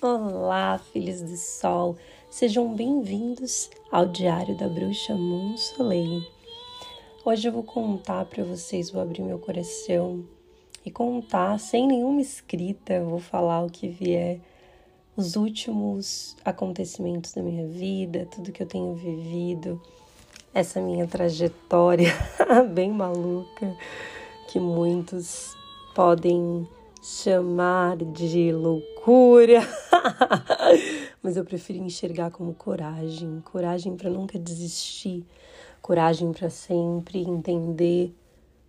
Olá, filhos do sol, sejam bem-vindos ao Diário da Bruxa Moon Soleil. Hoje eu vou contar para vocês, vou abrir meu coração e contar sem nenhuma escrita, vou falar o que vier, os últimos acontecimentos da minha vida, tudo que eu tenho vivido, essa minha trajetória bem maluca que muitos podem chamar de loucura, mas eu prefiro enxergar como coragem. Coragem para nunca desistir, coragem para sempre entender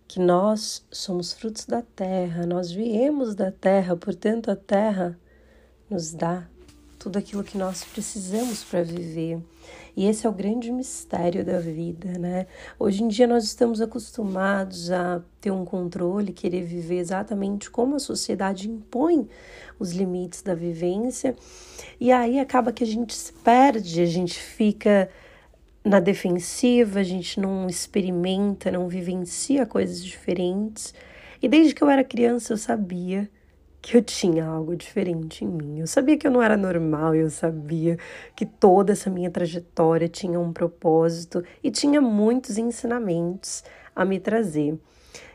que nós somos frutos da terra, nós viemos da terra, portanto, a terra nos dá tudo aquilo que nós precisamos para viver. E esse é o grande mistério da vida, né? Hoje em dia nós estamos acostumados a ter um controle, querer viver exatamente como a sociedade impõe os limites da vivência. E aí acaba que a gente se perde, a gente fica na defensiva, a gente não experimenta, não vivencia coisas diferentes. E desde que eu era criança eu sabia que eu tinha algo diferente em mim. Eu sabia que eu não era normal, eu sabia que toda essa minha trajetória tinha um propósito e tinha muitos ensinamentos a me trazer.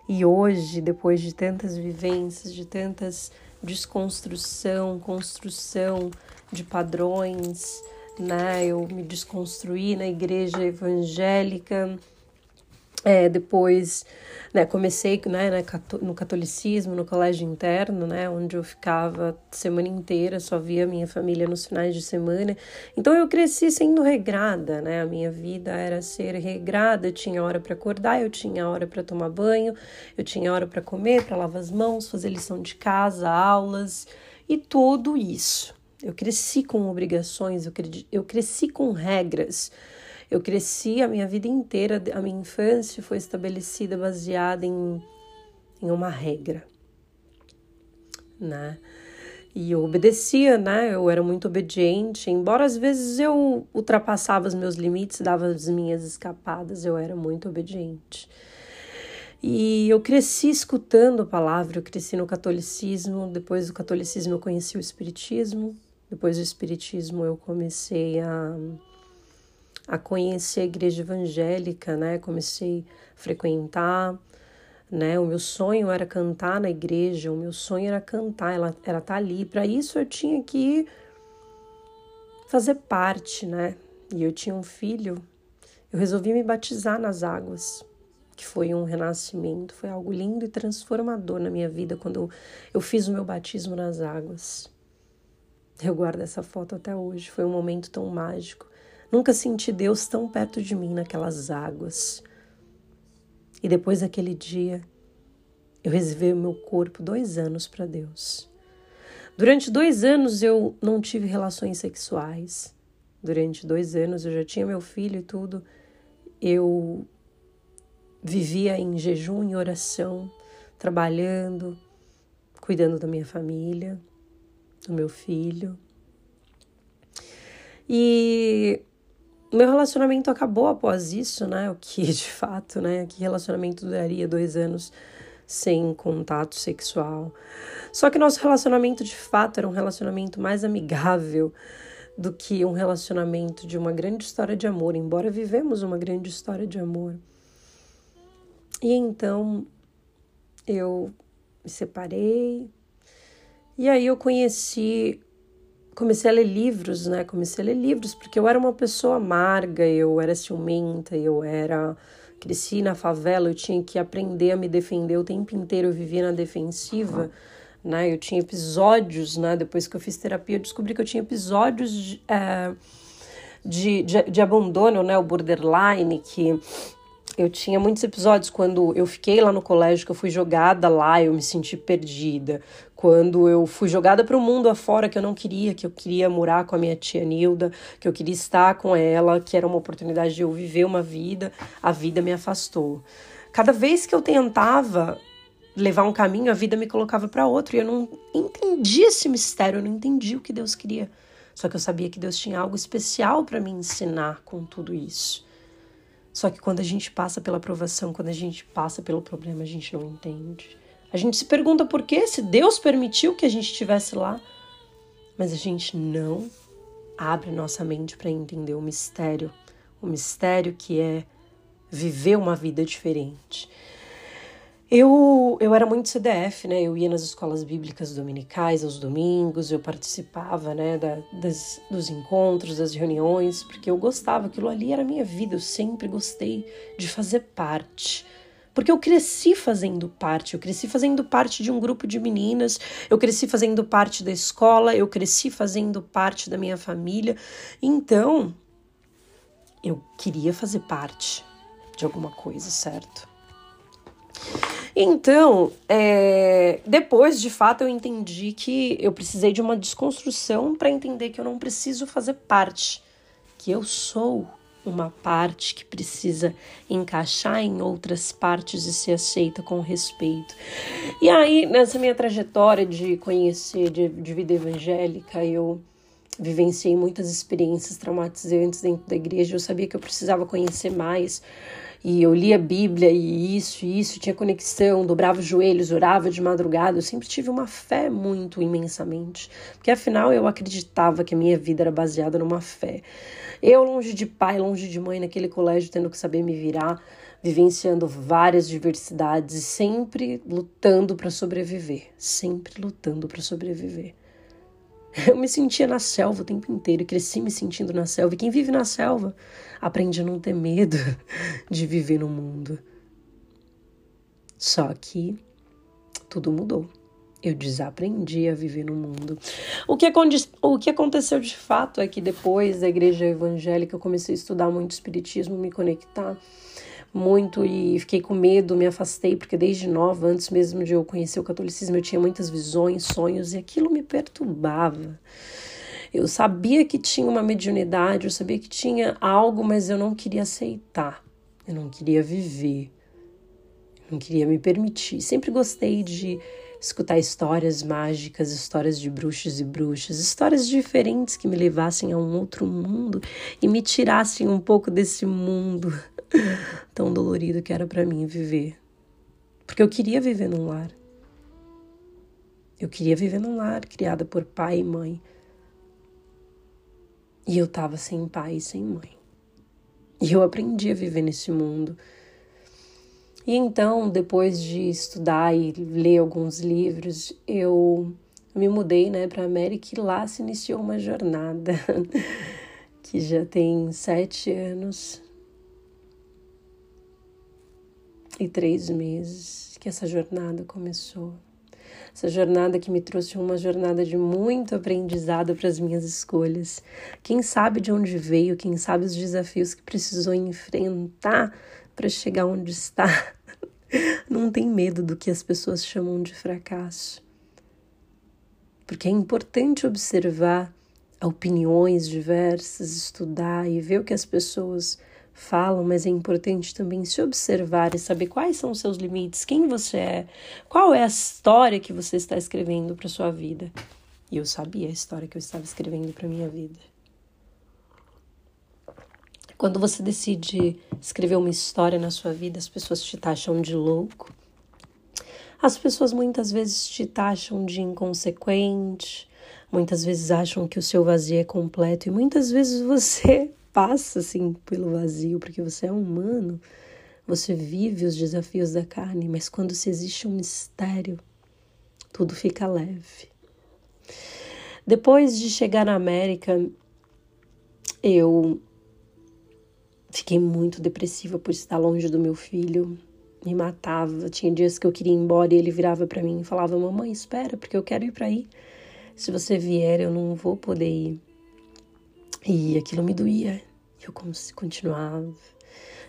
E hoje, depois de tantas vivências, de tantas desconstrução, construção de padrões, né? Eu me desconstruí na igreja evangélica é, depois, né, comecei né, no catolicismo, no colégio interno, né, onde eu ficava semana inteira, só via minha família nos finais de semana. Então eu cresci sendo regrada, né? A minha vida era ser regrada, eu tinha hora para acordar, eu tinha hora para tomar banho, eu tinha hora para comer, para lavar as mãos, fazer lição de casa, aulas e tudo isso. Eu cresci com obrigações, eu cresci com regras. Eu cresci a minha vida inteira, a minha infância foi estabelecida baseada em, em uma regra, né? E eu obedecia, né? Eu era muito obediente, embora às vezes eu ultrapassava os meus limites, dava as minhas escapadas, eu era muito obediente. E eu cresci escutando a palavra, eu cresci no catolicismo, depois do catolicismo eu conheci o espiritismo, depois do espiritismo eu comecei a a conhecer a igreja evangélica, né? Comecei a frequentar, né? O meu sonho era cantar na igreja, o meu sonho era cantar, ela era estar tá ali. Para isso eu tinha que fazer parte, né? E eu tinha um filho. Eu resolvi me batizar nas águas, que foi um renascimento, foi algo lindo e transformador na minha vida quando eu, eu fiz o meu batismo nas águas. Eu guardo essa foto até hoje, foi um momento tão mágico. Nunca senti Deus tão perto de mim naquelas águas. E depois daquele dia, eu reservei o meu corpo dois anos para Deus. Durante dois anos eu não tive relações sexuais. Durante dois anos eu já tinha meu filho e tudo. Eu vivia em jejum e oração, trabalhando, cuidando da minha família, do meu filho. E meu relacionamento acabou após isso, né? O que de fato, né? Que relacionamento duraria dois anos sem contato sexual. Só que nosso relacionamento de fato era um relacionamento mais amigável do que um relacionamento de uma grande história de amor, embora vivemos uma grande história de amor. E então eu me separei, e aí eu conheci comecei a ler livros, né? Comecei a ler livros porque eu era uma pessoa amarga, eu era ciumenta, eu era cresci na favela, eu tinha que aprender a me defender o tempo inteiro, eu vivia na defensiva, né? Eu tinha episódios, né? Depois que eu fiz terapia, eu descobri que eu tinha episódios de, é, de, de, de abandono, né? O borderline, que eu tinha muitos episódios quando eu fiquei lá no colégio, que eu fui jogada lá, eu me senti perdida. Quando eu fui jogada para o mundo afora, que eu não queria, que eu queria morar com a minha tia Nilda, que eu queria estar com ela, que era uma oportunidade de eu viver uma vida, a vida me afastou. Cada vez que eu tentava levar um caminho, a vida me colocava para outro e eu não entendi esse mistério, eu não entendi o que Deus queria. Só que eu sabia que Deus tinha algo especial para me ensinar com tudo isso. Só que quando a gente passa pela provação, quando a gente passa pelo problema, a gente não entende. A gente se pergunta por que, se Deus permitiu que a gente estivesse lá. mas a gente não abre nossa mente para entender o mistério, o mistério que é viver uma vida diferente. Eu, eu era muito CDF, né? Eu ia nas escolas bíblicas dominicais aos domingos, eu participava, né, da, das, dos encontros, das reuniões, porque eu gostava, aquilo ali era a minha vida, eu sempre gostei de fazer parte. Porque eu cresci fazendo parte, eu cresci fazendo parte de um grupo de meninas, eu cresci fazendo parte da escola, eu cresci fazendo parte da minha família. Então, eu queria fazer parte de alguma coisa, certo? Então, é, depois, de fato, eu entendi que eu precisei de uma desconstrução para entender que eu não preciso fazer parte, que eu sou uma parte que precisa encaixar em outras partes e ser aceita com respeito. E aí, nessa minha trajetória de conhecer de, de vida evangélica, eu vivenciei muitas experiências traumatizantes dentro da igreja. Eu sabia que eu precisava conhecer mais e eu lia a Bíblia e isso, e isso, tinha conexão, dobrava os joelhos, orava de madrugada. Eu sempre tive uma fé muito imensamente, porque afinal eu acreditava que a minha vida era baseada numa fé. Eu, longe de pai, longe de mãe, naquele colégio, tendo que saber me virar, vivenciando várias diversidades, sempre lutando para sobreviver, sempre lutando para sobreviver. Eu me sentia na selva o tempo inteiro, cresci me sentindo na selva. E quem vive na selva aprende a não ter medo de viver no mundo. Só que tudo mudou. Eu desaprendi a viver no mundo. O que, o que aconteceu de fato é que depois da igreja evangélica eu comecei a estudar muito espiritismo, me conectar muito e fiquei com medo, me afastei, porque desde nova, antes mesmo de eu conhecer o catolicismo, eu tinha muitas visões, sonhos e aquilo me perturbava. Eu sabia que tinha uma mediunidade, eu sabia que tinha algo, mas eu não queria aceitar, eu não queria viver, não queria me permitir. Sempre gostei de escutar histórias mágicas, histórias de bruxos e bruxas, histórias diferentes que me levassem a um outro mundo e me tirassem um pouco desse mundo tão dolorido que era para mim viver. Porque eu queria viver num lar. Eu queria viver num lar criada por pai e mãe. E eu tava sem pai e sem mãe. E eu aprendi a viver nesse mundo. E então, depois de estudar e ler alguns livros, eu me mudei, né, para América e lá se iniciou uma jornada que já tem sete anos e três meses que essa jornada começou. Essa jornada que me trouxe uma jornada de muito aprendizado para as minhas escolhas. Quem sabe de onde veio, quem sabe os desafios que precisou enfrentar para chegar onde está. Não tem medo do que as pessoas chamam de fracasso. Porque é importante observar opiniões diversas, estudar e ver o que as pessoas falam, mas é importante também se observar e saber quais são os seus limites, quem você é, qual é a história que você está escrevendo para sua vida. E eu sabia a história que eu estava escrevendo para minha vida. Quando você decide escrever uma história na sua vida, as pessoas te taxam de louco. As pessoas muitas vezes te taxam de inconsequente, muitas vezes acham que o seu vazio é completo e muitas vezes você passa assim pelo vazio, porque você é humano, você vive os desafios da carne, mas quando se existe um mistério, tudo fica leve. Depois de chegar na América, eu fiquei muito depressiva por estar longe do meu filho. Me matava. Tinha dias que eu queria ir embora e ele virava para mim e falava: Mamãe, espera, porque eu quero ir para aí. Se você vier, eu não vou poder ir. E aquilo me doía. Eu continuava.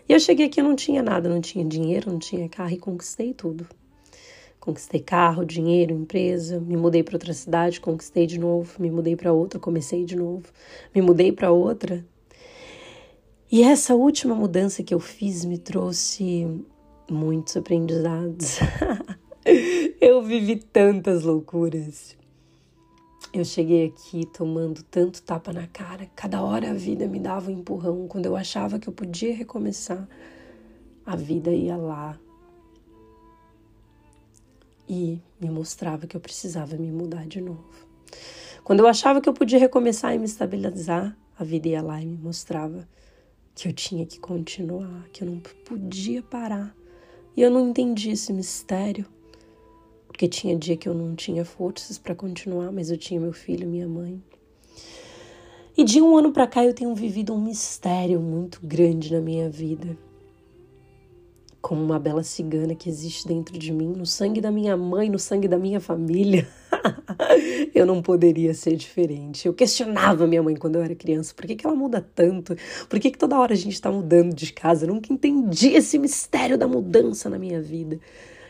E eu cheguei aqui, eu não tinha nada, não tinha dinheiro, não tinha carro e conquistei tudo. Conquistei carro, dinheiro, empresa, me mudei para outra cidade, conquistei de novo, me mudei para outra, comecei de novo, me mudei para outra. E essa última mudança que eu fiz me trouxe muitos aprendizados. eu vivi tantas loucuras. Eu cheguei aqui tomando tanto tapa na cara, cada hora a vida me dava um empurrão. Quando eu achava que eu podia recomeçar, a vida ia lá e me mostrava que eu precisava me mudar de novo. Quando eu achava que eu podia recomeçar e me estabilizar, a vida ia lá e me mostrava que eu tinha que continuar, que eu não podia parar. E eu não entendi esse mistério, porque tinha dia que eu não tinha forças para continuar, mas eu tinha meu filho, minha mãe. E de um ano para cá eu tenho vivido um mistério muito grande na minha vida. Como uma bela cigana que existe dentro de mim, no sangue da minha mãe, no sangue da minha família. eu não poderia ser diferente. Eu questionava minha mãe quando eu era criança. Por que, que ela muda tanto? Por que, que toda hora a gente está mudando de casa? Eu nunca entendi esse mistério da mudança na minha vida.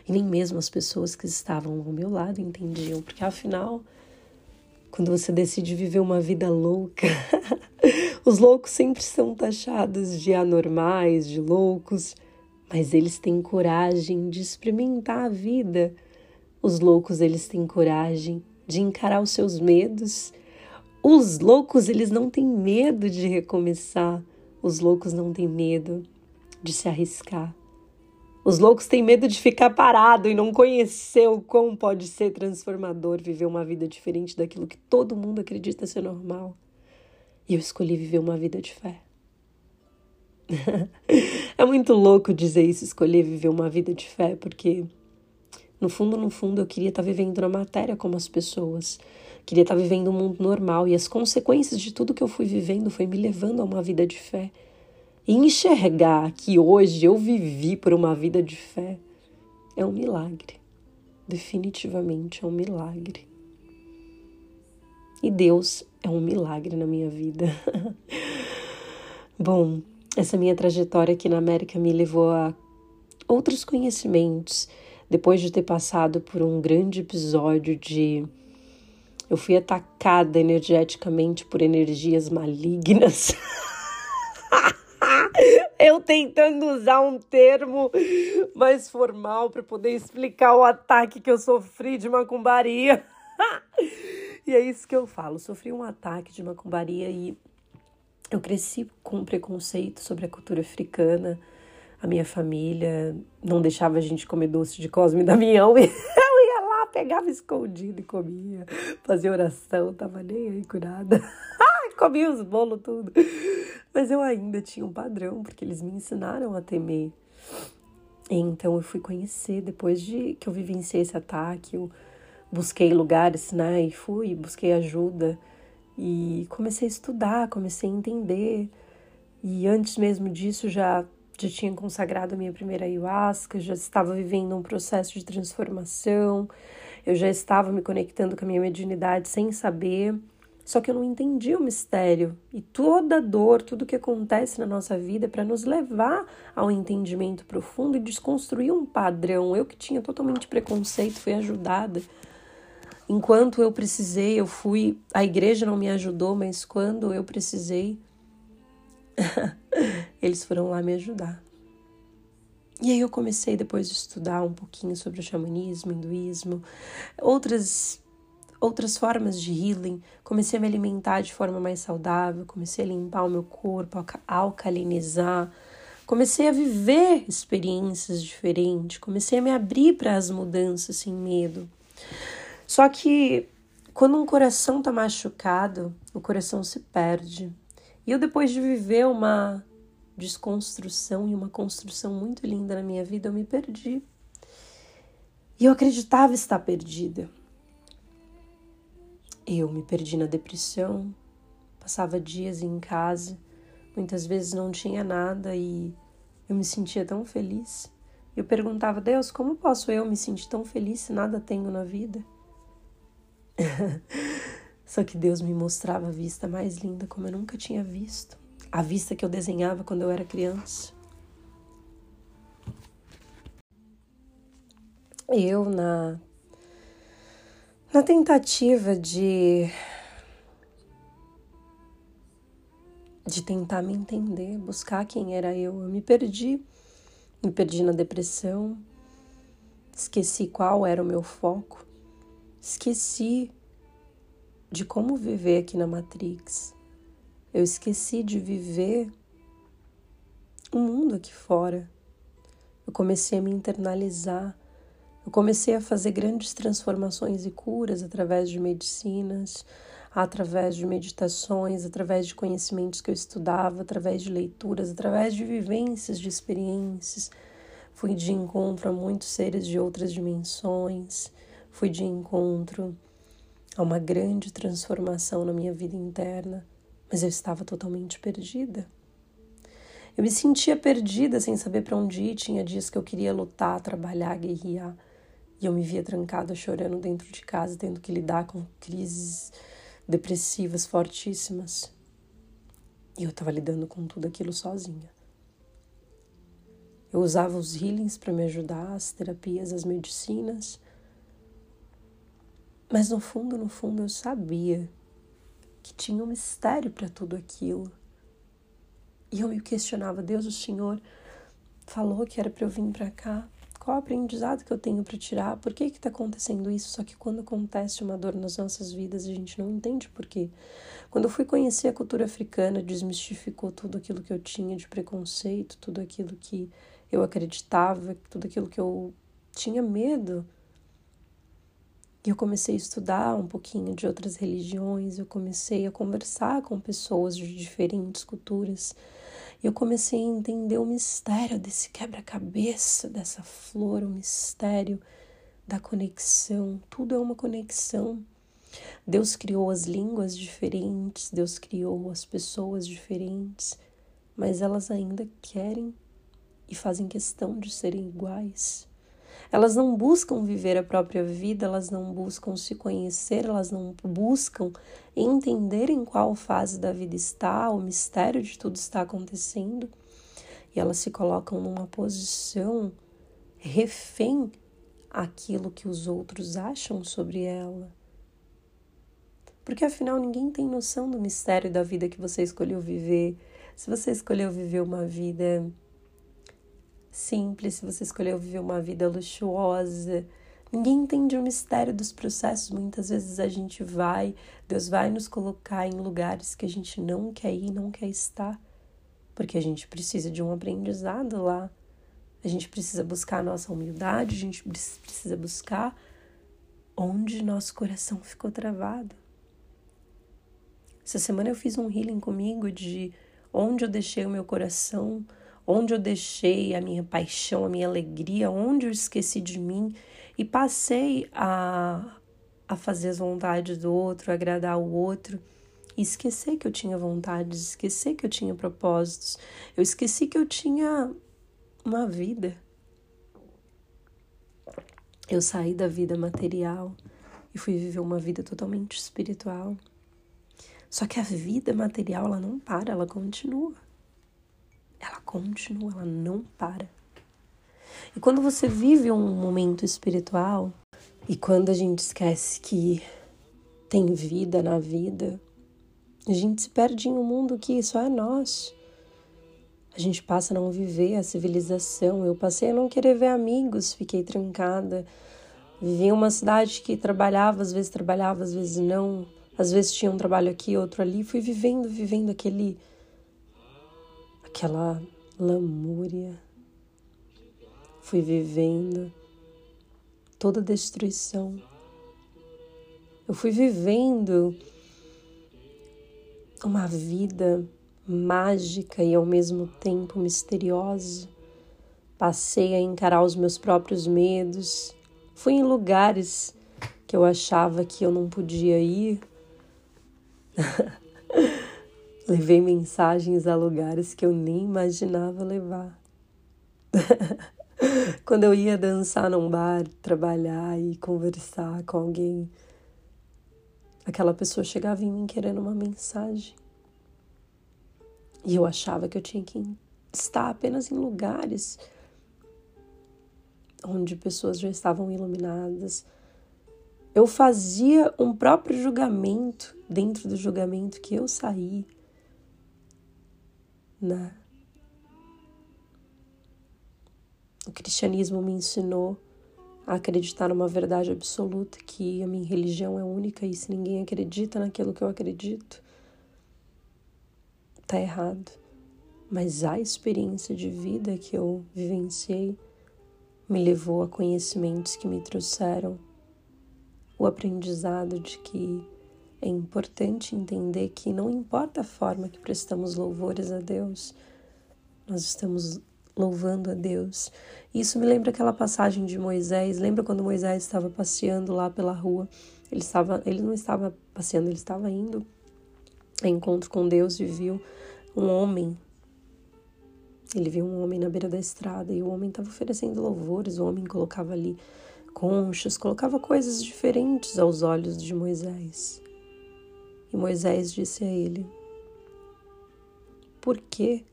E nem mesmo as pessoas que estavam ao meu lado entendiam. Porque afinal, quando você decide viver uma vida louca, os loucos sempre são taxados de anormais, de loucos. Mas eles têm coragem de experimentar a vida os loucos, eles têm coragem de encarar os seus medos. Os loucos, eles não têm medo de recomeçar. Os loucos não têm medo de se arriscar. Os loucos têm medo de ficar parado e não conhecer o quão pode ser transformador viver uma vida diferente daquilo que todo mundo acredita ser normal. E eu escolhi viver uma vida de fé. é muito louco dizer isso, escolher viver uma vida de fé, porque no fundo, no fundo, eu queria estar vivendo na matéria como as pessoas. Queria estar vivendo um mundo normal e as consequências de tudo que eu fui vivendo foi me levando a uma vida de fé. E enxergar que hoje eu vivi por uma vida de fé é um milagre. Definitivamente é um milagre. E Deus é um milagre na minha vida. Bom, essa minha trajetória aqui na América me levou a outros conhecimentos depois de ter passado por um grande episódio de. Eu fui atacada energeticamente por energias malignas. Eu tentando usar um termo mais formal para poder explicar o ataque que eu sofri de macumbaria. e é isso que eu falo. Sofri um ataque de macumbaria e eu cresci com preconceito sobre a cultura africana a minha família não deixava a gente comer doce de Cosme e Damião e eu ia lá, pegava escondido e comia, fazia oração, tava nem aí curada. comia os bolos tudo. Mas eu ainda tinha um padrão, porque eles me ensinaram a temer. Então eu fui conhecer, depois de que eu vivenciei esse ataque, eu busquei lugares, né, e fui, busquei ajuda e comecei a estudar, comecei a entender. E antes mesmo disso já já tinha consagrado a minha primeira ayahuasca, já estava vivendo um processo de transformação, eu já estava me conectando com a minha mediunidade sem saber, só que eu não entendia o mistério. E toda dor, tudo que acontece na nossa vida é para nos levar ao entendimento profundo e desconstruir um padrão. Eu que tinha totalmente preconceito, fui ajudada. Enquanto eu precisei, eu fui. A igreja não me ajudou, mas quando eu precisei, eles foram lá me ajudar. E aí eu comecei depois de estudar um pouquinho sobre o xamanismo, hinduísmo, outras outras formas de healing, comecei a me alimentar de forma mais saudável, comecei a limpar o meu corpo, a alcalinizar, comecei a viver experiências diferentes, comecei a me abrir para as mudanças sem medo. Só que quando um coração tá machucado, o coração se perde. E eu, depois de viver uma desconstrução e uma construção muito linda na minha vida, eu me perdi. E eu acreditava estar perdida. Eu me perdi na depressão, passava dias em casa, muitas vezes não tinha nada e eu me sentia tão feliz. Eu perguntava, Deus, como posso eu me sentir tão feliz se nada tenho na vida? Só que Deus me mostrava a vista mais linda como eu nunca tinha visto. A vista que eu desenhava quando eu era criança. Eu, na, na tentativa de, de tentar me entender, buscar quem era eu, eu me perdi. Me perdi na depressão, esqueci qual era o meu foco, esqueci de como viver aqui na Matrix. Eu esqueci de viver o mundo aqui fora. Eu comecei a me internalizar. Eu comecei a fazer grandes transformações e curas através de medicinas, através de meditações, através de conhecimentos que eu estudava, através de leituras, através de vivências, de experiências. Fui de encontro a muitos seres de outras dimensões, fui de encontro a uma grande transformação na minha vida interna, mas eu estava totalmente perdida. Eu me sentia perdida sem saber para onde ir. Tinha dias que eu queria lutar, trabalhar, guerrear. E eu me via trancada, chorando dentro de casa, tendo que lidar com crises depressivas fortíssimas. E eu estava lidando com tudo aquilo sozinha. Eu usava os healings para me ajudar, as terapias, as medicinas. Mas no fundo, no fundo, eu sabia que tinha um mistério para tudo aquilo. E eu me questionava, Deus, o Senhor falou que era para eu vir para cá. Qual o aprendizado que eu tenho para tirar? Por que está acontecendo isso? Só que quando acontece uma dor nas nossas vidas, a gente não entende por quê. Quando eu fui conhecer a cultura africana, desmistificou tudo aquilo que eu tinha de preconceito, tudo aquilo que eu acreditava, tudo aquilo que eu tinha medo. Eu comecei a estudar um pouquinho de outras religiões, eu comecei a conversar com pessoas de diferentes culturas eu comecei a entender o mistério desse quebra-cabeça, dessa flor, o mistério da conexão. Tudo é uma conexão. Deus criou as línguas diferentes, Deus criou as pessoas diferentes, mas elas ainda querem e fazem questão de serem iguais. Elas não buscam viver a própria vida, elas não buscam se conhecer, elas não buscam entender em qual fase da vida está, o mistério de tudo está acontecendo. E elas se colocam numa posição refém aquilo que os outros acham sobre ela. Porque afinal ninguém tem noção do mistério da vida que você escolheu viver. Se você escolheu viver uma vida simples, se você escolheu viver uma vida luxuosa. Ninguém entende o mistério dos processos. Muitas vezes a gente vai, Deus vai nos colocar em lugares que a gente não quer ir, não quer estar, porque a gente precisa de um aprendizado lá. A gente precisa buscar a nossa humildade, a gente precisa buscar onde nosso coração ficou travado. Essa semana eu fiz um healing comigo de onde eu deixei o meu coração onde eu deixei a minha paixão, a minha alegria, onde eu esqueci de mim e passei a, a fazer as vontades do outro, agradar o outro. E esquecer que eu tinha vontades, esquecer que eu tinha propósitos. Eu esqueci que eu tinha uma vida. Eu saí da vida material e fui viver uma vida totalmente espiritual. Só que a vida material ela não para, ela continua ela continua, ela não para. E quando você vive um momento espiritual, e quando a gente esquece que tem vida na vida, a gente se perde em um mundo que só é nosso. A gente passa a não viver a civilização. Eu passei a não querer ver amigos, fiquei trancada. Vivi em uma cidade que trabalhava, às vezes trabalhava, às vezes não. Às vezes tinha um trabalho aqui, outro ali. Fui vivendo, vivendo aquele aquela lamúria. Fui vivendo toda destruição. Eu fui vivendo uma vida mágica e ao mesmo tempo misteriosa. Passei a encarar os meus próprios medos. Fui em lugares que eu achava que eu não podia ir. Levei mensagens a lugares que eu nem imaginava levar. Quando eu ia dançar num bar, trabalhar e conversar com alguém, aquela pessoa chegava em mim querendo uma mensagem. E eu achava que eu tinha que estar apenas em lugares onde pessoas já estavam iluminadas. Eu fazia um próprio julgamento dentro do julgamento que eu saí né? O cristianismo me ensinou a acreditar numa verdade absoluta, que a minha religião é única e se ninguém acredita naquilo que eu acredito, tá errado. Mas a experiência de vida que eu vivenciei me levou a conhecimentos que me trouxeram o aprendizado de que é importante entender que não importa a forma que prestamos louvores a Deus, nós estamos louvando a Deus. Isso me lembra aquela passagem de Moisés. Lembra quando Moisés estava passeando lá pela rua? Ele estava, ele não estava passeando, ele estava indo a encontro com Deus e viu um homem. Ele viu um homem na beira da estrada e o homem estava oferecendo louvores. O homem colocava ali conchas, colocava coisas diferentes aos olhos de Moisés. E Moisés disse a ele: Por que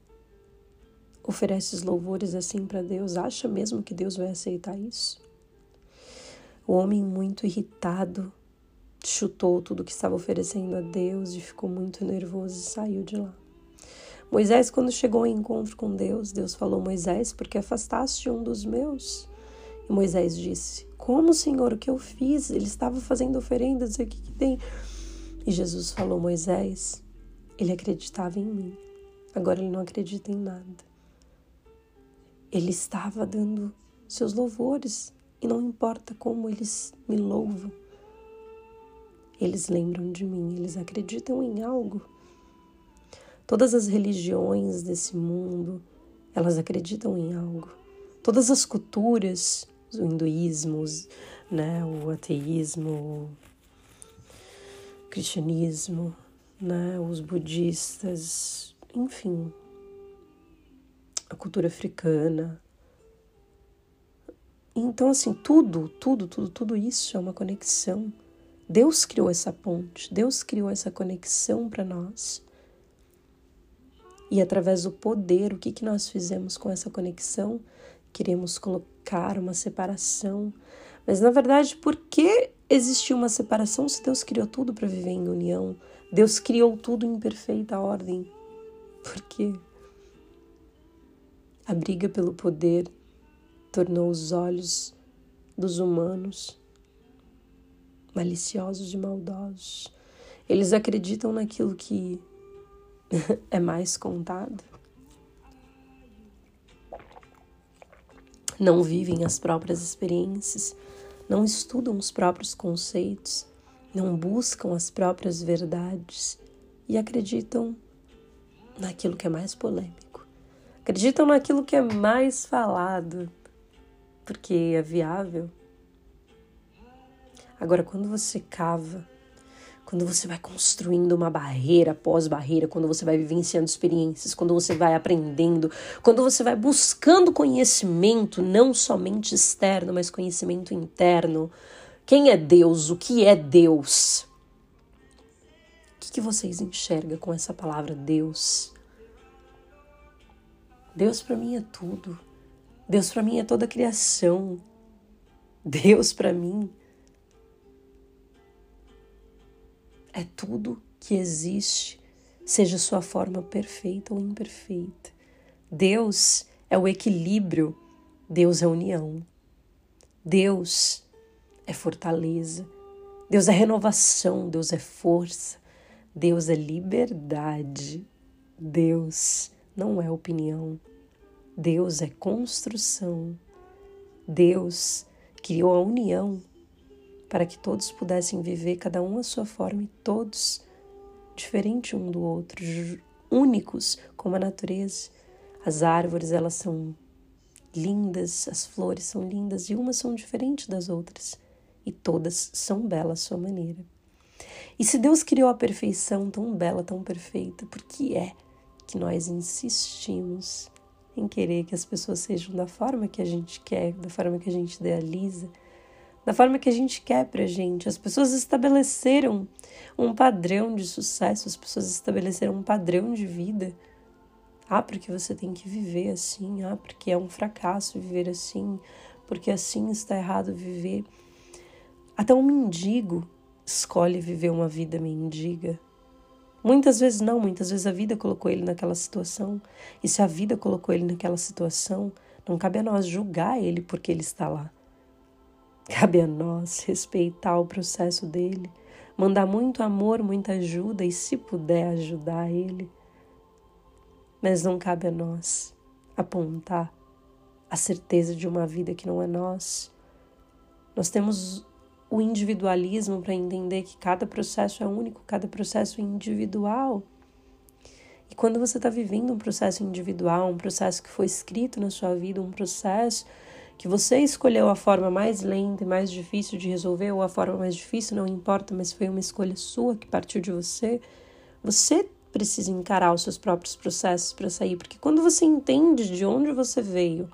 ofereces louvores assim para Deus? Acha mesmo que Deus vai aceitar isso? O homem, muito irritado, chutou tudo que estava oferecendo a Deus e ficou muito nervoso e saiu de lá. Moisés, quando chegou ao encontro com Deus, Deus falou: Moisés, porque afastaste um dos meus? E Moisés disse: Como, Senhor, o que eu fiz? Ele estava fazendo oferendas, o que, que tem? E Jesus falou: Moisés, ele acreditava em mim, agora ele não acredita em nada. Ele estava dando seus louvores e não importa como eles me louvam, eles lembram de mim, eles acreditam em algo. Todas as religiões desse mundo, elas acreditam em algo. Todas as culturas, o hinduísmo, né, o ateísmo, cristianismo, né, os budistas, enfim, a cultura africana. Então, assim, tudo, tudo, tudo, tudo isso é uma conexão. Deus criou essa ponte, Deus criou essa conexão para nós. E através do poder, o que, que nós fizemos com essa conexão? Queremos colocar uma separação. Mas na verdade, por que existiu uma separação se Deus criou tudo para viver em união? Deus criou tudo em perfeita ordem. Por quê? A briga pelo poder tornou os olhos dos humanos maliciosos e maldosos. Eles acreditam naquilo que é mais contado. Não vivem as próprias experiências, não estudam os próprios conceitos, não buscam as próprias verdades e acreditam naquilo que é mais polêmico acreditam naquilo que é mais falado, porque é viável. Agora, quando você cava, quando você vai construindo uma barreira após barreira, quando você vai vivenciando experiências, quando você vai aprendendo, quando você vai buscando conhecimento, não somente externo, mas conhecimento interno. Quem é Deus? O que é Deus? O que, que vocês enxergam com essa palavra Deus? Deus para mim é tudo. Deus para mim é toda a criação. Deus para mim é tudo que existe, seja sua forma perfeita ou imperfeita. Deus é o equilíbrio, Deus é união. Deus é fortaleza. Deus é renovação, Deus é força, Deus é liberdade. Deus não é opinião. Deus é construção. Deus criou a união para que todos pudessem viver cada um à sua forma e todos diferente um do outro, únicos como a natureza. As árvores, elas são lindas, as flores são lindas e umas são diferentes das outras e todas são belas à sua maneira. E se Deus criou a perfeição tão bela, tão perfeita, por que é que nós insistimos em querer que as pessoas sejam da forma que a gente quer, da forma que a gente idealiza, da forma que a gente quer pra gente. As pessoas estabeleceram um padrão de sucesso, as pessoas estabeleceram um padrão de vida. Ah, porque você tem que viver assim, ah, porque é um fracasso viver assim, porque assim está errado viver. Até um mendigo escolhe viver uma vida mendiga. Muitas vezes não, muitas vezes a vida colocou ele naquela situação. E se a vida colocou ele naquela situação, não cabe a nós julgar ele porque ele está lá. Cabe a nós respeitar o processo dele, mandar muito amor, muita ajuda e, se puder, ajudar ele. Mas não cabe a nós apontar a certeza de uma vida que não é nós. Nós temos o individualismo para entender que cada processo é único, cada processo é individual. E quando você está vivendo um processo individual, um processo que foi escrito na sua vida, um processo que você escolheu a forma mais lenta e mais difícil de resolver, ou a forma mais difícil, não importa, mas foi uma escolha sua que partiu de você, você precisa encarar os seus próprios processos para sair, porque quando você entende de onde você veio,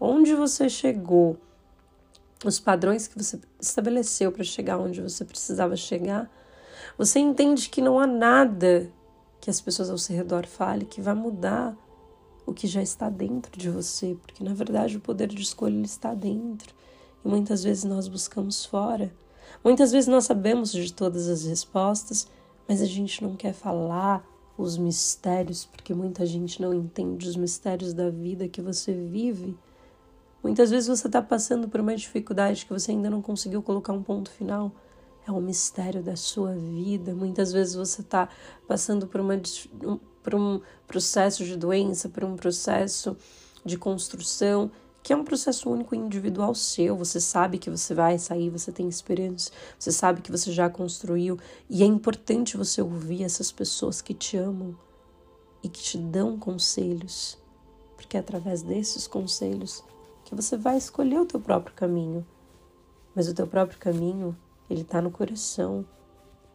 onde você chegou, os padrões que você estabeleceu para chegar onde você precisava chegar, você entende que não há nada que as pessoas ao seu redor falem que vai mudar o que já está dentro de você, porque na verdade o poder de escolha está dentro e muitas vezes nós buscamos fora. Muitas vezes nós sabemos de todas as respostas, mas a gente não quer falar os mistérios, porque muita gente não entende os mistérios da vida que você vive. Muitas vezes você está passando por uma dificuldade que você ainda não conseguiu colocar um ponto final é um mistério da sua vida. Muitas vezes você está passando por, uma, por um processo de doença, por um processo de construção, que é um processo único e individual seu. Você sabe que você vai sair, você tem esperança, você sabe que você já construiu, e é importante você ouvir essas pessoas que te amam e que te dão conselhos, porque é através desses conselhos que você vai escolher o teu próprio caminho. Mas o teu próprio caminho ele está no coração,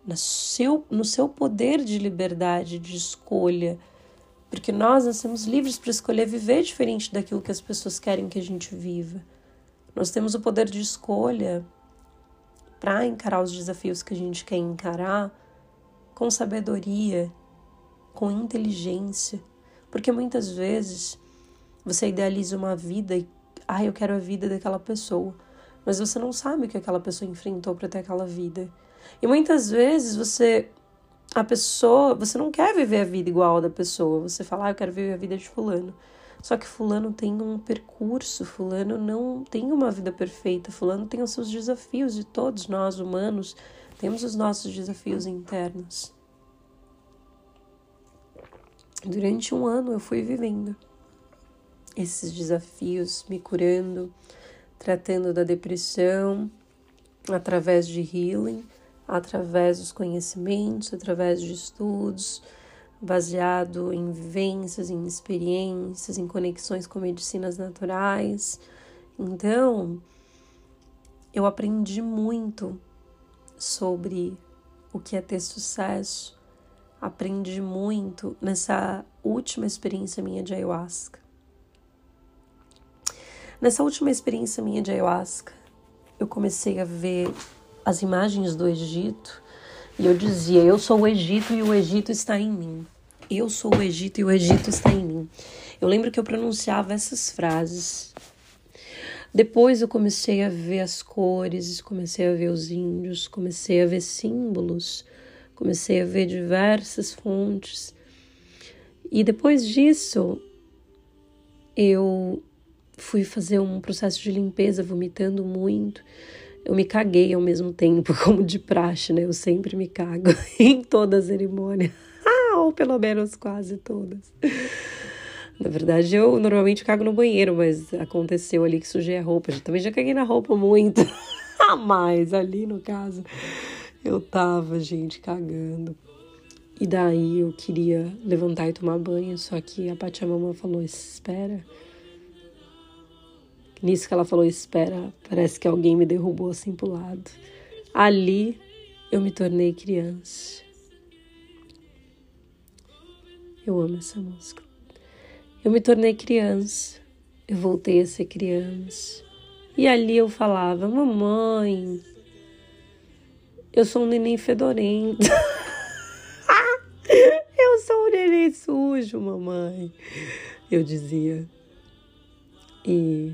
no seu, no seu poder de liberdade, de escolha. Porque nós nascemos livres para escolher viver diferente daquilo que as pessoas querem que a gente viva. Nós temos o poder de escolha para encarar os desafios que a gente quer encarar com sabedoria, com inteligência. Porque muitas vezes você idealiza uma vida e, ah, eu quero a vida daquela pessoa mas você não sabe o que aquela pessoa enfrentou para ter aquela vida. E muitas vezes você a pessoa, você não quer viver a vida igual a da pessoa. Você fala, ah, eu quero viver a vida de fulano. Só que fulano tem um percurso, fulano não tem uma vida perfeita, fulano tem os seus desafios e todos nós humanos temos os nossos desafios internos. Durante um ano eu fui vivendo esses desafios, me curando, tratando da depressão através de healing, através dos conhecimentos, através de estudos, baseado em vivências, em experiências, em conexões com medicinas naturais. Então, eu aprendi muito sobre o que é ter sucesso. Aprendi muito nessa última experiência minha de ayahuasca. Nessa última experiência minha de ayahuasca, eu comecei a ver as imagens do Egito e eu dizia: Eu sou o Egito e o Egito está em mim. Eu sou o Egito e o Egito está em mim. Eu lembro que eu pronunciava essas frases. Depois eu comecei a ver as cores, comecei a ver os índios, comecei a ver símbolos, comecei a ver diversas fontes. E depois disso, eu fui fazer um processo de limpeza, vomitando muito. Eu me caguei ao mesmo tempo, como de praxe, né? Eu sempre me cago em toda a cerimônia. Ah, ou pelo menos quase todas. Na verdade, eu normalmente cago no banheiro, mas aconteceu ali que sujei a roupa. Eu também já caguei na roupa muito. Ah, mas ali no caso, eu tava, gente, cagando. E daí eu queria levantar e tomar banho, só que a Pachamama falou: espera Nisso que ela falou, espera, parece que alguém me derrubou assim pro lado. Ali eu me tornei criança. Eu amo essa música. Eu me tornei criança. Eu voltei a ser criança. E ali eu falava, mamãe, eu sou um neném fedorento. eu sou um neném sujo, mamãe. Eu dizia. E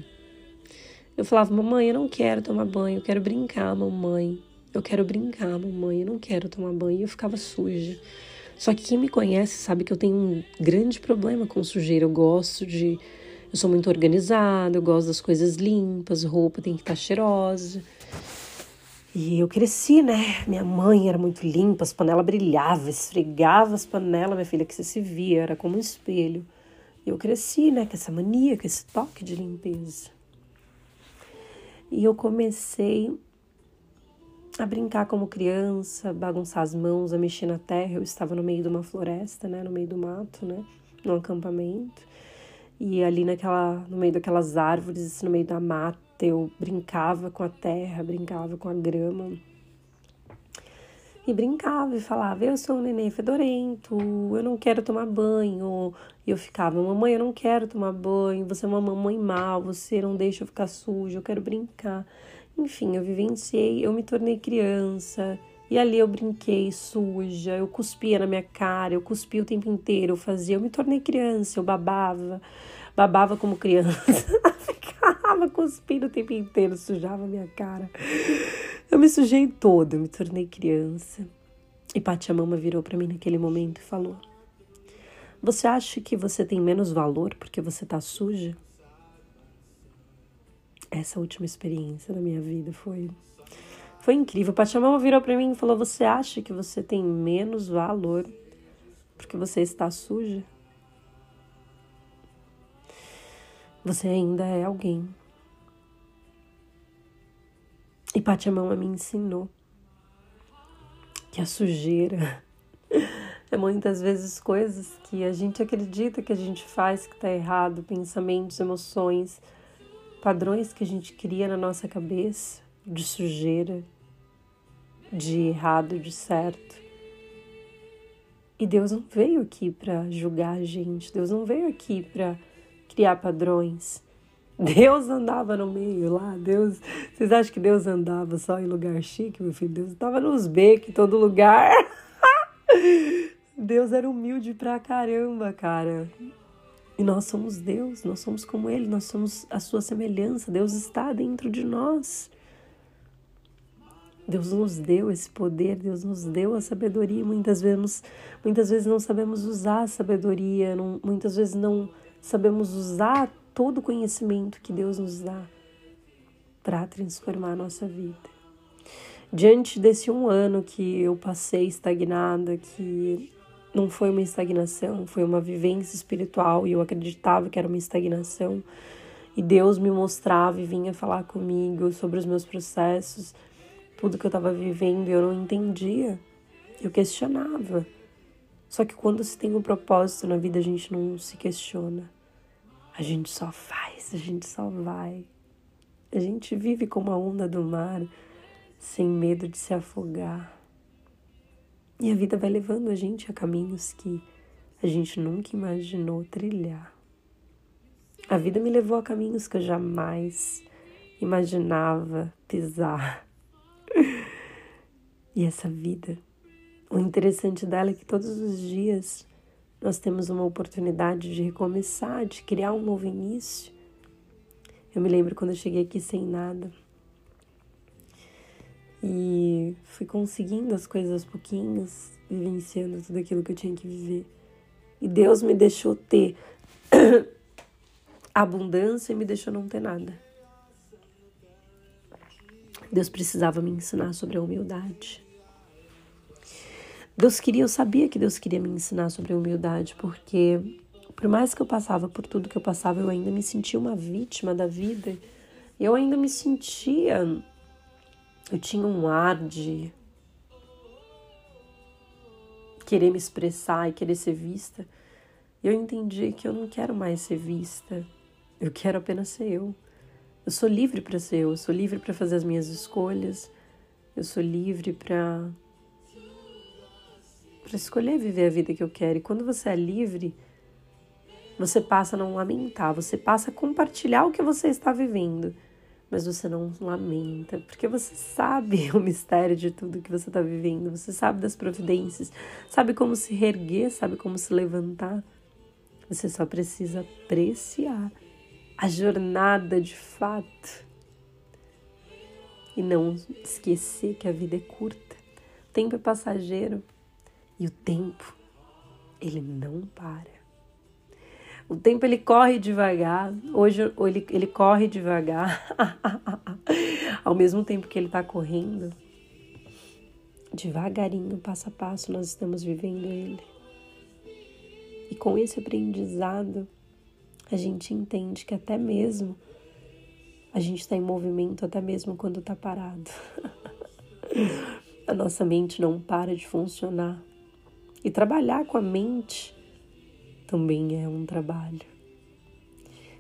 eu falava, mamãe, eu não quero tomar banho, eu quero brincar, mamãe. Eu quero brincar, mamãe, eu não quero tomar banho. E eu ficava suja. Só que quem me conhece sabe que eu tenho um grande problema com sujeira. Eu gosto de. Eu sou muito organizada, eu gosto das coisas limpas, roupa tem que estar cheirosa. E eu cresci, né? Minha mãe era muito limpa, as panelas brilhavam, esfregava as panelas, minha filha, que você se via, era como um espelho. E eu cresci, né, com essa mania, com esse toque de limpeza. E eu comecei a brincar como criança, bagunçar as mãos, a mexer na terra. Eu estava no meio de uma floresta, né, no meio do mato, né, num acampamento. E ali naquela, no meio daquelas árvores, no meio da mata, eu brincava com a terra, brincava com a grama. E brincava e falava: Eu sou um neném fedorento, eu não quero tomar banho. E eu ficava: Mamãe, eu não quero tomar banho, você é uma mamãe mal, você não deixa eu ficar suja, eu quero brincar. Enfim, eu vivenciei, eu me tornei criança. E ali eu brinquei suja, eu cuspia na minha cara, eu cuspia o tempo inteiro, eu fazia, eu me tornei criança, eu babava, babava como criança, ficava cuspindo o tempo inteiro, sujava minha cara. Eu me sujei toda, eu me tornei criança. E Pachamama virou para mim naquele momento e falou: Você acha que você tem menos valor porque você tá suja? Essa última experiência da minha vida foi foi incrível. Pachamama virou para mim e falou: Você acha que você tem menos valor porque você está suja? Você ainda é alguém. E Pachamama me ensinou que a sujeira é muitas vezes coisas que a gente acredita que a gente faz que está errado, pensamentos, emoções, padrões que a gente cria na nossa cabeça de sujeira, de errado, de certo. E Deus não veio aqui para julgar a gente, Deus não veio aqui para criar padrões. Deus andava no meio lá, Deus. Vocês acham que Deus andava só em lugar chique, meu filho? Deus estava nos becos, em todo lugar. Deus era humilde pra caramba, cara. E nós somos Deus, nós somos como Ele, nós somos a Sua semelhança. Deus está dentro de nós. Deus nos deu esse poder, Deus nos deu a sabedoria. Muitas vezes, muitas vezes não sabemos usar a sabedoria, não, muitas vezes não sabemos usar todo o conhecimento que Deus nos dá para transformar a nossa vida. Diante desse um ano que eu passei estagnada, que não foi uma estagnação, foi uma vivência espiritual e eu acreditava que era uma estagnação, e Deus me mostrava e vinha falar comigo sobre os meus processos tudo que eu estava vivendo e eu não entendia. Eu questionava. Só que quando se tem um propósito na vida, a gente não se questiona. A gente só faz, a gente só vai. A gente vive como a onda do mar, sem medo de se afogar. E a vida vai levando a gente a caminhos que a gente nunca imaginou trilhar. A vida me levou a caminhos que eu jamais imaginava pisar. E essa vida, o interessante dela é que todos os dias nós temos uma oportunidade de recomeçar, de criar um novo início. Eu me lembro quando eu cheguei aqui sem nada e fui conseguindo as coisas aos pouquinhos, vivenciando tudo aquilo que eu tinha que viver. E Deus me deixou ter abundância e me deixou não ter nada. Deus precisava me ensinar sobre a humildade. Deus queria, eu sabia que Deus queria me ensinar sobre humildade, porque por mais que eu passava por tudo que eu passava, eu ainda me sentia uma vítima da vida. Eu ainda me sentia. Eu tinha um ar de querer me expressar e querer ser vista. E eu entendi que eu não quero mais ser vista. Eu quero apenas ser eu. Eu sou livre para ser eu, eu sou livre para fazer as minhas escolhas. Eu sou livre para para escolher viver a vida que eu quero. E quando você é livre, você passa a não lamentar, você passa a compartilhar o que você está vivendo, mas você não lamenta, porque você sabe o mistério de tudo que você está vivendo, você sabe das providências, sabe como se reerguer, sabe como se levantar. Você só precisa apreciar a jornada de fato e não esquecer que a vida é curta. O tempo é passageiro. E o tempo, ele não para. O tempo ele corre devagar. Hoje ele, ele corre devagar. Ao mesmo tempo que ele está correndo, devagarinho, passo a passo, nós estamos vivendo ele. E com esse aprendizado, a gente entende que até mesmo a gente está em movimento, até mesmo quando está parado. a nossa mente não para de funcionar. E trabalhar com a mente também é um trabalho.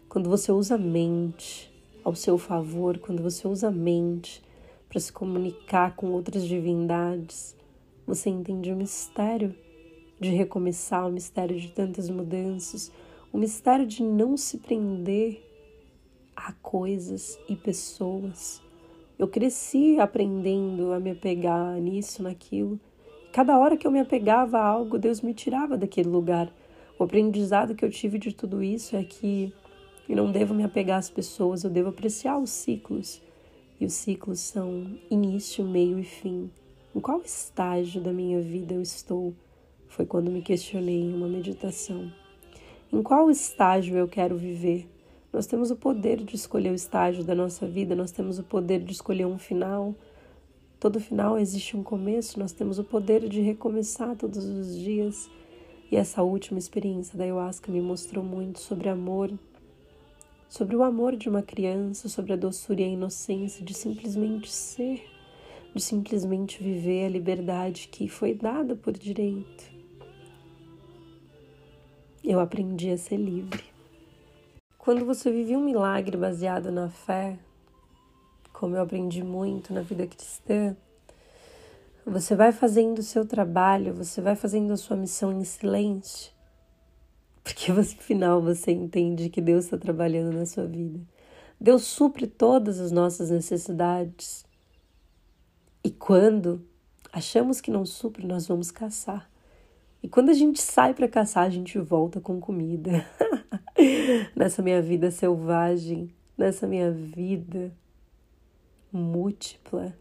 Quando você usa a mente ao seu favor, quando você usa a mente para se comunicar com outras divindades, você entende o mistério de recomeçar, o mistério de tantas mudanças, o mistério de não se prender a coisas e pessoas. Eu cresci aprendendo a me apegar nisso, naquilo. Cada hora que eu me apegava a algo, Deus me tirava daquele lugar. O aprendizado que eu tive de tudo isso é que eu não devo me apegar às pessoas, eu devo apreciar os ciclos. E os ciclos são início, meio e fim. Em qual estágio da minha vida eu estou? Foi quando me questionei em uma meditação. Em qual estágio eu quero viver? Nós temos o poder de escolher o estágio da nossa vida, nós temos o poder de escolher um final. Todo final existe um começo, nós temos o poder de recomeçar todos os dias. E essa última experiência da ayahuasca me mostrou muito sobre amor, sobre o amor de uma criança, sobre a doçura e a inocência de simplesmente ser, de simplesmente viver a liberdade que foi dada por direito. Eu aprendi a ser livre. Quando você vive um milagre baseado na fé, como eu aprendi muito na vida cristã, você vai fazendo o seu trabalho, você vai fazendo a sua missão em silêncio, porque no final você entende que Deus está trabalhando na sua vida. Deus supre todas as nossas necessidades. E quando achamos que não supre, nós vamos caçar. E quando a gente sai para caçar, a gente volta com comida. nessa minha vida selvagem, nessa minha vida múltipla,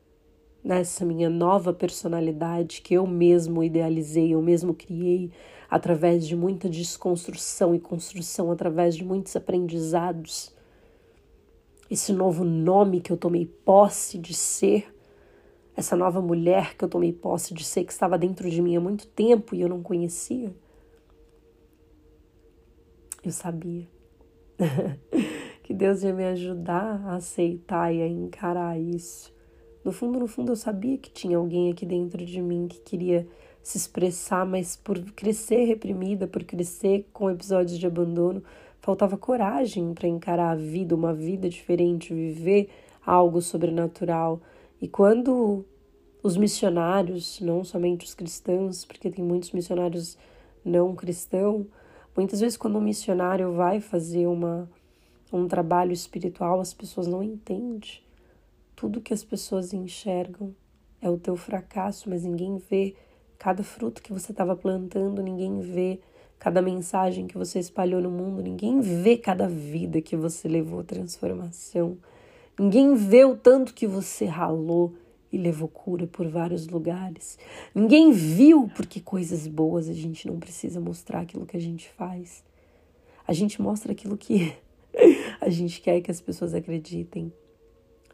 nessa minha nova personalidade que eu mesmo idealizei, eu mesmo criei através de muita desconstrução e construção, através de muitos aprendizados. Esse novo nome que eu tomei posse de ser essa nova mulher que eu tomei posse de ser, que estava dentro de mim há muito tempo e eu não conhecia. Eu sabia que Deus ia me ajudar a aceitar e a encarar isso. No fundo, no fundo, eu sabia que tinha alguém aqui dentro de mim que queria se expressar, mas por crescer reprimida, por crescer com episódios de abandono, faltava coragem para encarar a vida, uma vida diferente, viver algo sobrenatural. E quando os missionários, não somente os cristãos, porque tem muitos missionários não cristãos, muitas vezes quando um missionário vai fazer uma, um trabalho espiritual, as pessoas não entendem. Tudo que as pessoas enxergam é o teu fracasso, mas ninguém vê cada fruto que você estava plantando, ninguém vê cada mensagem que você espalhou no mundo, ninguém vê cada vida que você levou transformação. Ninguém vê o tanto que você ralou e levou cura por vários lugares. Ninguém viu porque coisas boas a gente não precisa mostrar aquilo que a gente faz. A gente mostra aquilo que a gente quer que as pessoas acreditem.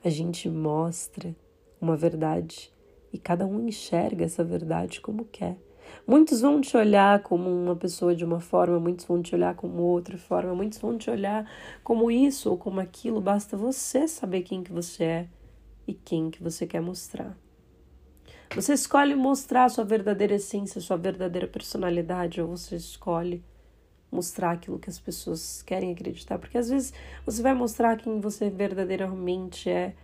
A gente mostra uma verdade e cada um enxerga essa verdade como quer. Muitos vão te olhar como uma pessoa de uma forma, muitos vão te olhar como outra forma, muitos vão te olhar como isso ou como aquilo. Basta você saber quem que você é e quem que você quer mostrar. Você escolhe mostrar a sua verdadeira essência, a sua verdadeira personalidade, ou você escolhe mostrar aquilo que as pessoas querem acreditar, porque às vezes você vai mostrar quem você verdadeiramente é,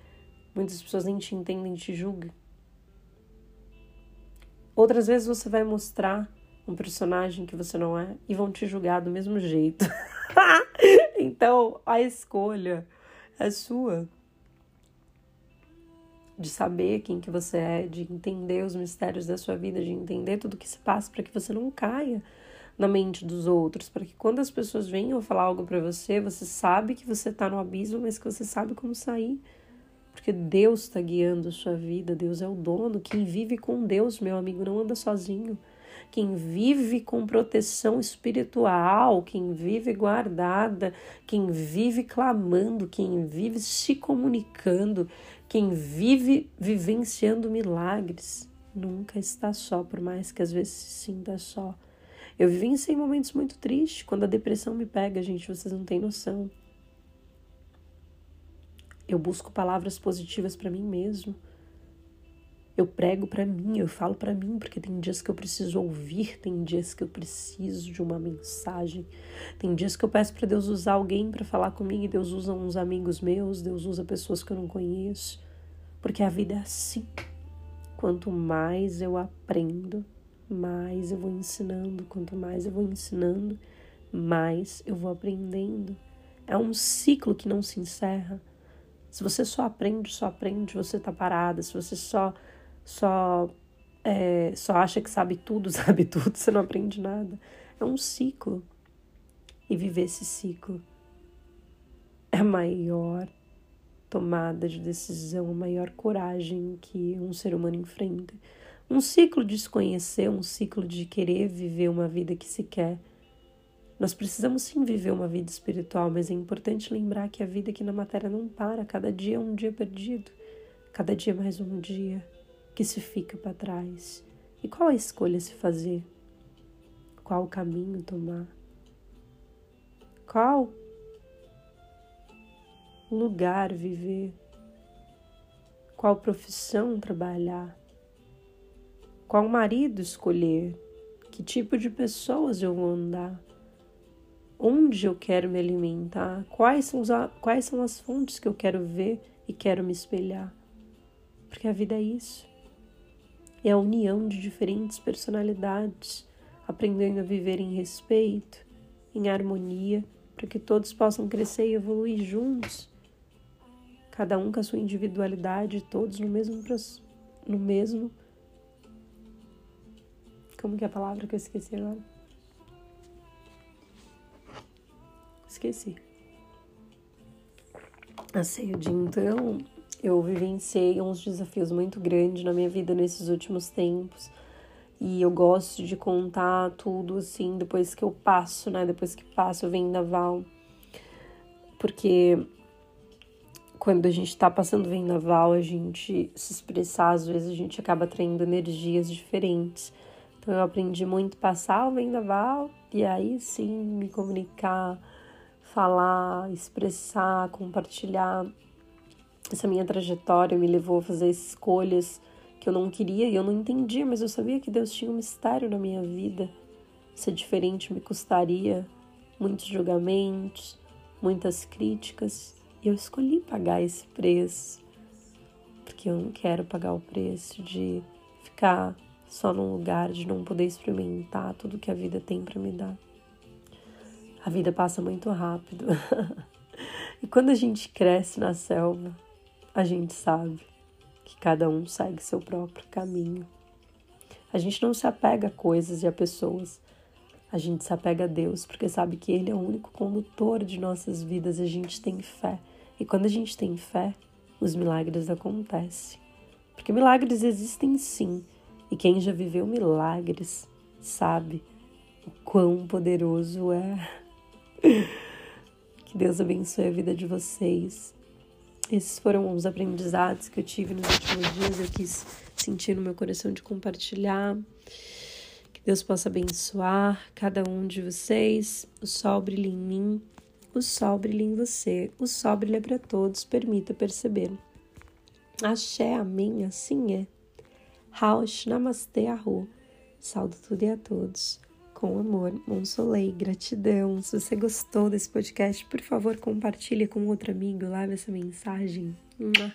muitas pessoas nem te entendem, te julgam. Outras vezes você vai mostrar um personagem que você não é e vão te julgar do mesmo jeito. então, a escolha é sua. De saber quem que você é, de entender os mistérios da sua vida, de entender tudo que se passa para que você não caia na mente dos outros, para que quando as pessoas venham falar algo para você, você sabe que você está no abismo, mas que você sabe como sair. Porque Deus está guiando a sua vida, Deus é o dono. Quem vive com Deus, meu amigo, não anda sozinho. Quem vive com proteção espiritual, quem vive guardada, quem vive clamando, quem vive se comunicando, quem vive vivenciando milagres, nunca está só, por mais que às vezes se sinta só. Eu vivenciei momentos muito tristes, quando a depressão me pega, gente, vocês não têm noção. Eu busco palavras positivas para mim mesmo. Eu prego para mim, eu falo para mim, porque tem dias que eu preciso ouvir, tem dias que eu preciso de uma mensagem, tem dias que eu peço para Deus usar alguém para falar comigo e Deus usa uns amigos meus, Deus usa pessoas que eu não conheço, porque a vida é assim. Quanto mais eu aprendo, mais eu vou ensinando, quanto mais eu vou ensinando, mais eu vou aprendendo. É um ciclo que não se encerra. Se você só aprende, só aprende, você tá parada. Se você só só é, só acha que sabe tudo, sabe tudo, você não aprende nada. É um ciclo. E viver esse ciclo é a maior tomada de decisão, a maior coragem que um ser humano enfrenta. Um ciclo de se conhecer, um ciclo de querer viver uma vida que se quer. Nós precisamos sim viver uma vida espiritual, mas é importante lembrar que a vida aqui na matéria não para. Cada dia é um dia perdido, cada dia é mais um dia que se fica para trás. E qual a escolha se fazer? Qual o caminho tomar? Qual lugar viver? Qual profissão trabalhar? Qual marido escolher? Que tipo de pessoas eu vou andar? Onde eu quero me alimentar? Quais são, os, quais são as fontes que eu quero ver e quero me espelhar? Porque a vida é isso é a união de diferentes personalidades, aprendendo a viver em respeito, em harmonia, para que todos possam crescer e evoluir juntos, cada um com a sua individualidade, todos no mesmo no mesmo como que é a palavra que eu esqueci agora? Esqueci. A ceia de então eu vivenciei uns desafios muito grandes na minha vida nesses últimos tempos. E eu gosto de contar tudo assim depois que eu passo, né? Depois que passo o vendaval. Porque quando a gente tá passando vendaval, a gente se expressar, às vezes a gente acaba atraindo energias diferentes. Então eu aprendi muito passar o vendaval e aí sim me comunicar, falar, expressar, compartilhar essa minha trajetória me levou a fazer escolhas que eu não queria e eu não entendia, mas eu sabia que Deus tinha um mistério na minha vida. Ser diferente me custaria muitos julgamentos, muitas críticas, e eu escolhi pagar esse preço, porque eu não quero pagar o preço de ficar só num lugar de não poder experimentar tudo que a vida tem para me dar. A vida passa muito rápido. e quando a gente cresce na selva, a gente sabe que cada um segue seu próprio caminho. A gente não se apega a coisas e a pessoas. A gente se apega a Deus porque sabe que Ele é o único condutor de nossas vidas. A gente tem fé. E quando a gente tem fé, os milagres acontecem. Porque milagres existem sim. E quem já viveu milagres sabe o quão poderoso é. Que Deus abençoe a vida de vocês. Esses foram os aprendizados que eu tive nos últimos dias. Eu quis sentir no meu coração de compartilhar. Que Deus possa abençoar cada um de vocês. O sol brilha em mim, o sol brilha em você, o sol brilha para todos. Permita perceber. Axé, amém, assim é. Raush, namastê, arro. Saldo tudo e a todos com amor, Monsolei, gratidão. Se você gostou desse podcast, por favor, compartilhe com outro amigo, leve essa mensagem. Mua.